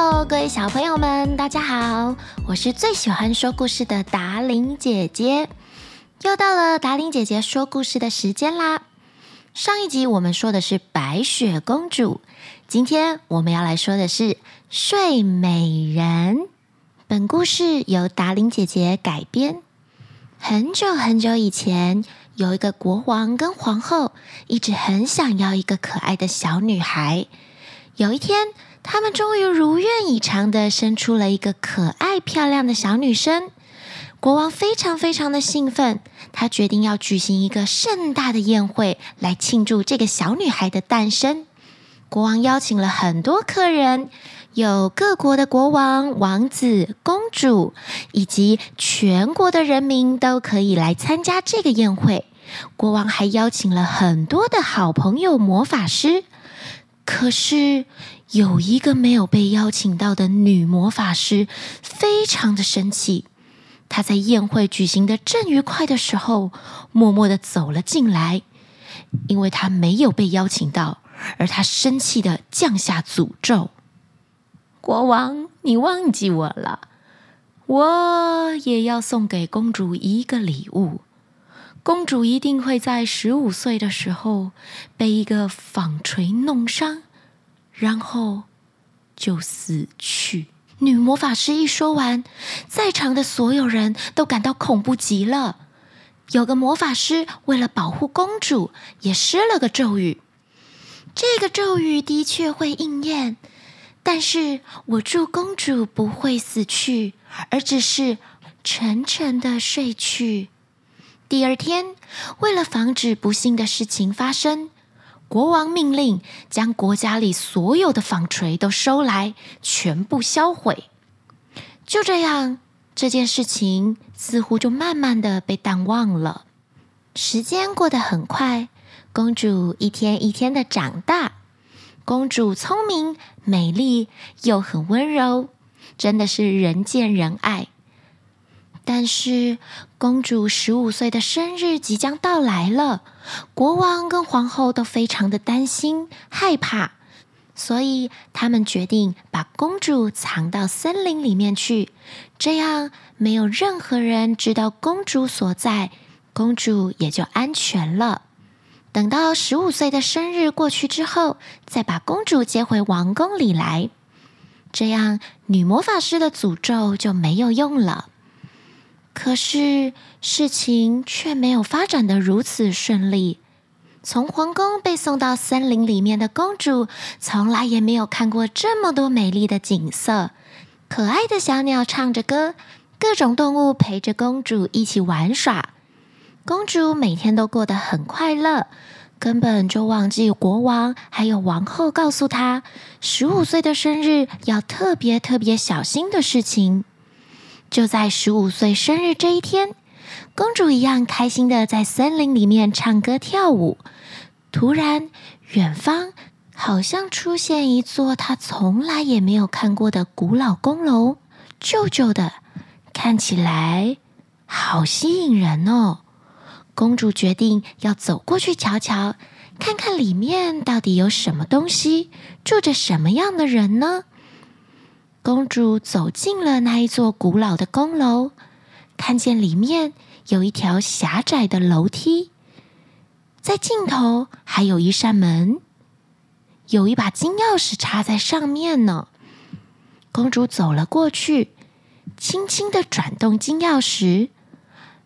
各位小朋友们，大家好！我是最喜欢说故事的达玲姐姐，又到了达玲姐姐说故事的时间啦。上一集我们说的是白雪公主，今天我们要来说的是睡美人。本故事由达玲姐姐改编。很久很久以前，有一个国王跟皇后，一直很想要一个可爱的小女孩。有一天，他们终于如愿以偿地生出了一个可爱漂亮的小女生。国王非常非常的兴奋，他决定要举行一个盛大的宴会来庆祝这个小女孩的诞生。国王邀请了很多客人，有各国的国王、王子、公主，以及全国的人民都可以来参加这个宴会。国王还邀请了很多的好朋友魔法师。可是有一个没有被邀请到的女魔法师，非常的生气。她在宴会举行的正愉快的时候，默默的走了进来，因为她没有被邀请到，而她生气的降下诅咒：“国王，你忘记我了？我也要送给公主一个礼物。”公主一定会在十五岁的时候被一个纺锤弄伤，然后就死去。女魔法师一说完，在场的所有人都感到恐怖极了。有个魔法师为了保护公主，也施了个咒语。这个咒语的确会应验，但是我祝公主不会死去，而只是沉沉的睡去。第二天，为了防止不幸的事情发生，国王命令将国家里所有的纺锤都收来，全部销毁。就这样，这件事情似乎就慢慢的被淡忘了。时间过得很快，公主一天一天的长大。公主聪明、美丽又很温柔，真的是人见人爱。但是，公主十五岁的生日即将到来了，国王跟皇后都非常的担心、害怕，所以他们决定把公主藏到森林里面去，这样没有任何人知道公主所在，公主也就安全了。等到十五岁的生日过去之后，再把公主接回王宫里来，这样女魔法师的诅咒就没有用了。可是事情却没有发展的如此顺利。从皇宫被送到森林里面的公主，从来也没有看过这么多美丽的景色。可爱的小鸟唱着歌，各种动物陪着公主一起玩耍。公主每天都过得很快乐，根本就忘记国王还有王后告诉她，十五岁的生日要特别特别小心的事情。就在十五岁生日这一天，公主一样开心的在森林里面唱歌跳舞。突然，远方好像出现一座她从来也没有看过的古老宫楼，旧旧的，看起来好吸引人哦。公主决定要走过去瞧瞧，看看里面到底有什么东西，住着什么样的人呢？公主走进了那一座古老的宫楼，看见里面有一条狭窄的楼梯，在尽头还有一扇门，有一把金钥匙插在上面呢。公主走了过去，轻轻的转动金钥匙，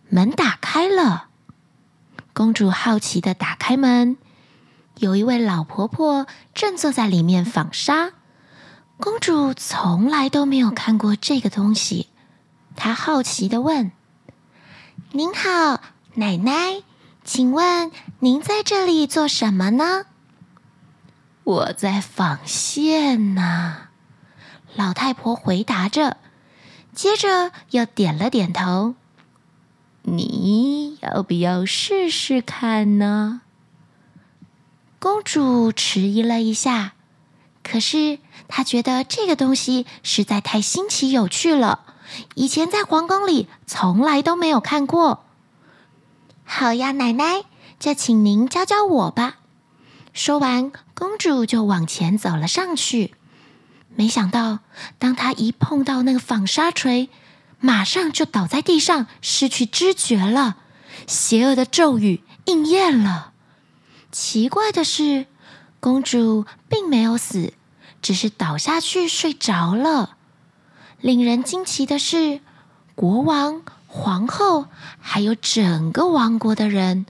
门打开了。公主好奇的打开门，有一位老婆婆正坐在里面纺纱。公主从来都没有看过这个东西，她好奇地问：“您好，奶奶，请问您在这里做什么呢？”“我在纺线呢。”老太婆回答着，接着又点了点头。“你要不要试试看呢？”公主迟疑了一下。可是他觉得这个东西实在太新奇有趣了，以前在皇宫里从来都没有看过。好呀，奶奶，就请您教教我吧。说完，公主就往前走了上去。没想到，当她一碰到那个纺纱锤，马上就倒在地上，失去知觉了。邪恶的咒语应验了。奇怪的是，公主并没有死，只是倒下去睡着了。令人惊奇的是，国王、皇后还有整个王国的人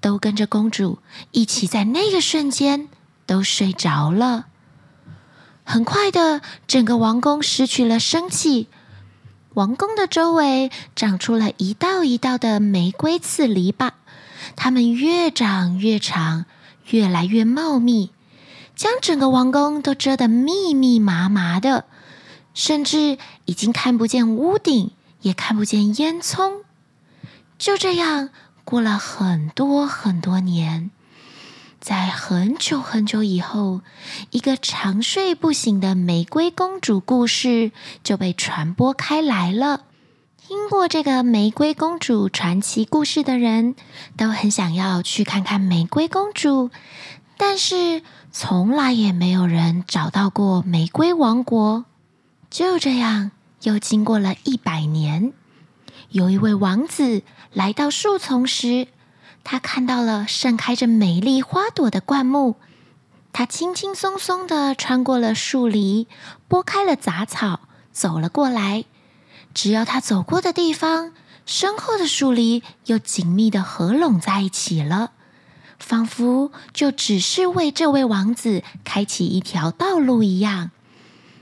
都跟着公主一起在那个瞬间都睡着了。很快的，整个王宫失去了生气。王宫的周围长出了一道一道的玫瑰刺篱笆，它们越长越长，越来越茂密，将整个王宫都遮得密密麻麻的，甚至已经看不见屋顶，也看不见烟囱。就这样过了很多很多年。在很久很久以后，一个长睡不醒的玫瑰公主故事就被传播开来了。听过这个玫瑰公主传奇故事的人，都很想要去看看玫瑰公主，但是从来也没有人找到过玫瑰王国。就这样，又经过了一百年，有一位王子来到树丛时，他看到了盛开着美丽花朵的灌木，他轻轻松松地穿过了树篱，拨开了杂草，走了过来。只要他走过的地方，身后的树篱又紧密地合拢在一起了，仿佛就只是为这位王子开启一条道路一样。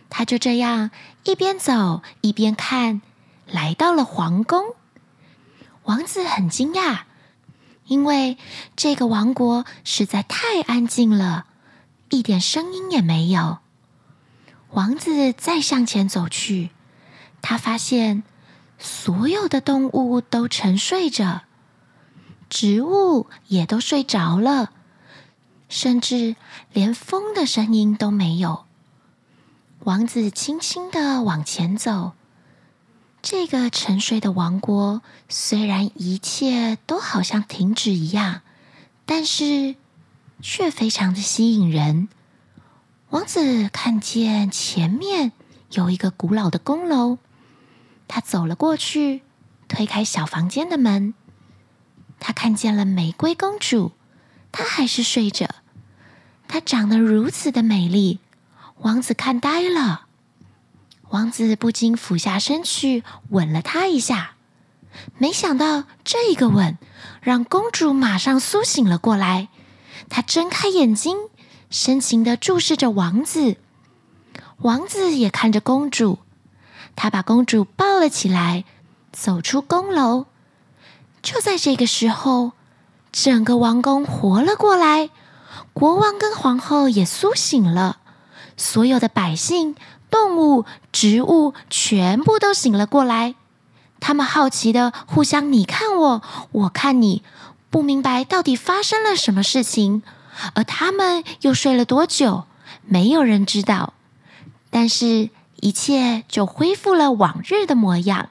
他就这样一边走一边看，来到了皇宫。王子很惊讶。因为这个王国实在太安静了，一点声音也没有。王子再向前走去，他发现所有的动物都沉睡着，植物也都睡着了，甚至连风的声音都没有。王子轻轻的往前走。这个沉睡的王国，虽然一切都好像停止一样，但是却非常的吸引人。王子看见前面有一个古老的宫楼，他走了过去，推开小房间的门，他看见了玫瑰公主，她还是睡着，她长得如此的美丽，王子看呆了。王子不禁俯下身去吻了她一下，没想到这一个吻让公主马上苏醒了过来。她睁开眼睛，深情地注视着王子。王子也看着公主，他把公主抱了起来，走出宫楼。就在这个时候，整个王宫活了过来，国王跟皇后也苏醒了，所有的百姓。动物、植物全部都醒了过来，他们好奇的互相你看我，我看你，不明白到底发生了什么事情，而他们又睡了多久，没有人知道。但是，一切就恢复了往日的模样。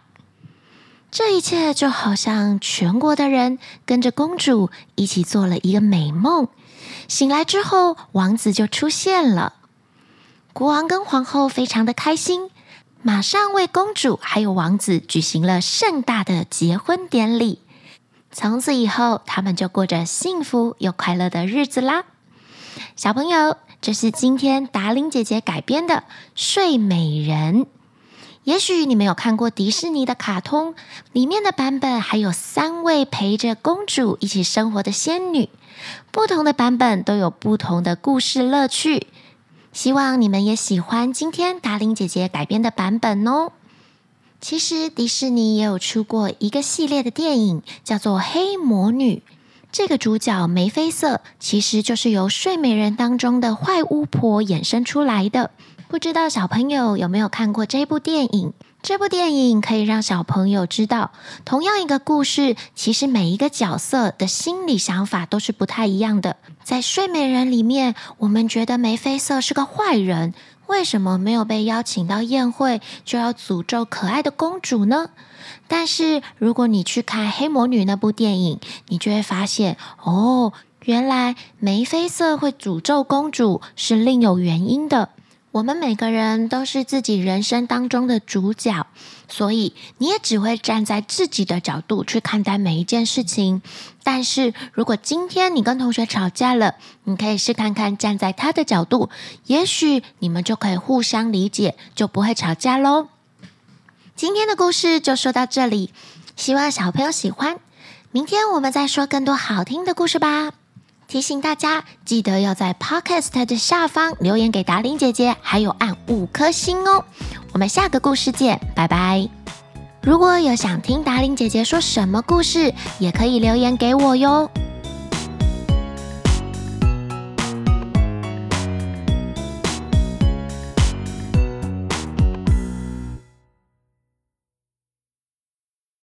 这一切就好像全国的人跟着公主一起做了一个美梦，醒来之后，王子就出现了。国王跟皇后非常的开心，马上为公主还有王子举行了盛大的结婚典礼。从此以后，他们就过着幸福又快乐的日子啦。小朋友，这是今天达令姐姐改编的《睡美人》。也许你没有看过迪士尼的卡通，里面的版本还有三位陪着公主一起生活的仙女，不同的版本都有不同的故事乐趣。希望你们也喜欢今天达令姐姐改编的版本哦。其实迪士尼也有出过一个系列的电影，叫做《黑魔女》。这个主角梅菲瑟其实就是由《睡美人》当中的坏巫婆衍生出来的。不知道小朋友有没有看过这部电影？这部电影可以让小朋友知道，同样一个故事，其实每一个角色的心理想法都是不太一样的。在《睡美人》里面，我们觉得梅菲瑟是个坏人，为什么没有被邀请到宴会就要诅咒可爱的公主呢？但是如果你去看《黑魔女》那部电影，你就会发现，哦，原来梅菲色会诅咒公主是另有原因的。我们每个人都是自己人生当中的主角，所以你也只会站在自己的角度去看待每一件事情。但是如果今天你跟同学吵架了，你可以试看看站在他的角度，也许你们就可以互相理解，就不会吵架喽。今天的故事就说到这里，希望小朋友喜欢。明天我们再说更多好听的故事吧。提醒大家，记得要在 Podcast 的下方留言给达玲姐姐，还有按五颗星哦。我们下个故事见，拜拜。如果有想听达玲姐姐说什么故事，也可以留言给我哟。